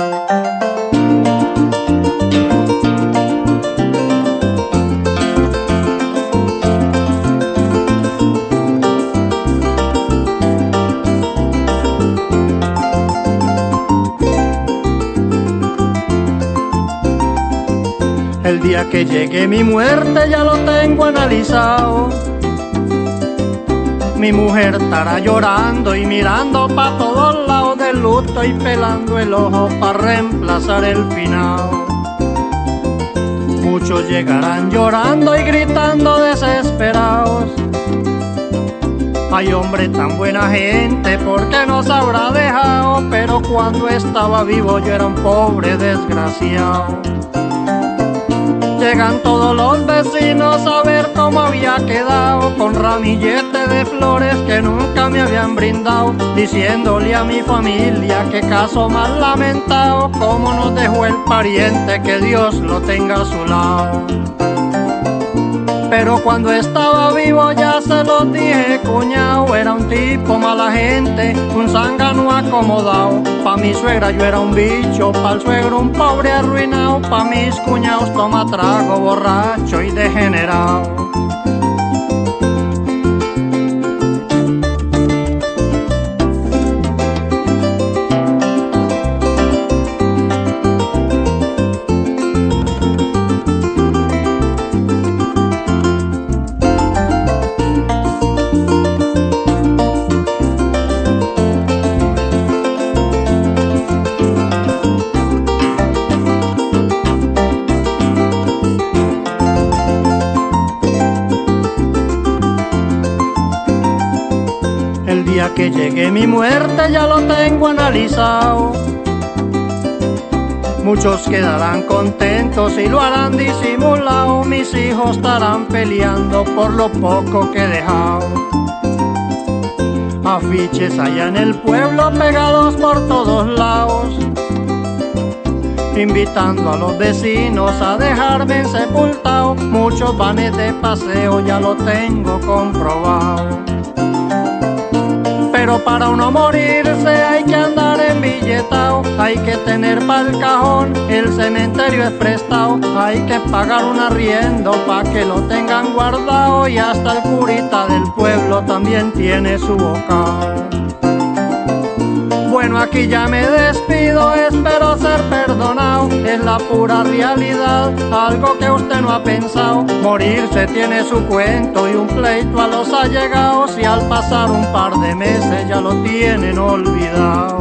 El día que llegue mi muerte ya lo tengo analizado. Mi mujer estará llorando y mirando pa' todos del luto y pelando el ojo para reemplazar el final. Muchos llegarán llorando y gritando desesperados. Ay hombre tan buena gente, ¿por qué nos habrá dejado? Pero cuando estaba vivo yo era un pobre desgraciado. Llegan todos los vecinos a ver cómo había quedado con ramillete de flores que nunca me habían brindado, diciéndole a mi familia que caso más lamentado, como nos dejó el pariente, que Dios lo tenga a su lado. Pero cuando estaba vivo ya se lo dije, cuñado, era un tipo mala gente, un zángano acomodado. Pa' mi suegra yo era un bicho, pa' el suegro un pobre arruinado, pa' mis cuñados toma trago, borracho y degenerado. Día que llegue mi muerte ya lo tengo analizado. Muchos quedarán contentos y lo harán disimulado. Mis hijos estarán peleando por lo poco que he dejado. Afiches allá en el pueblo pegados por todos lados. Invitando a los vecinos a dejarme sepultado. Muchos vanes de paseo ya lo tengo comprobado. Para uno morirse hay que andar en billetao, hay que tener pa'l cajón, el cementerio es prestado, hay que pagar un arriendo pa' que lo tengan guardado y hasta el curita del pueblo también tiene su boca. Bueno, aquí ya me despido, espero ser perdonado, es la pura realidad, algo que usted no ha pensado. Morirse tiene su cuento y un pleito a los allegados y al pasar un par de meses ya lo tienen olvidado.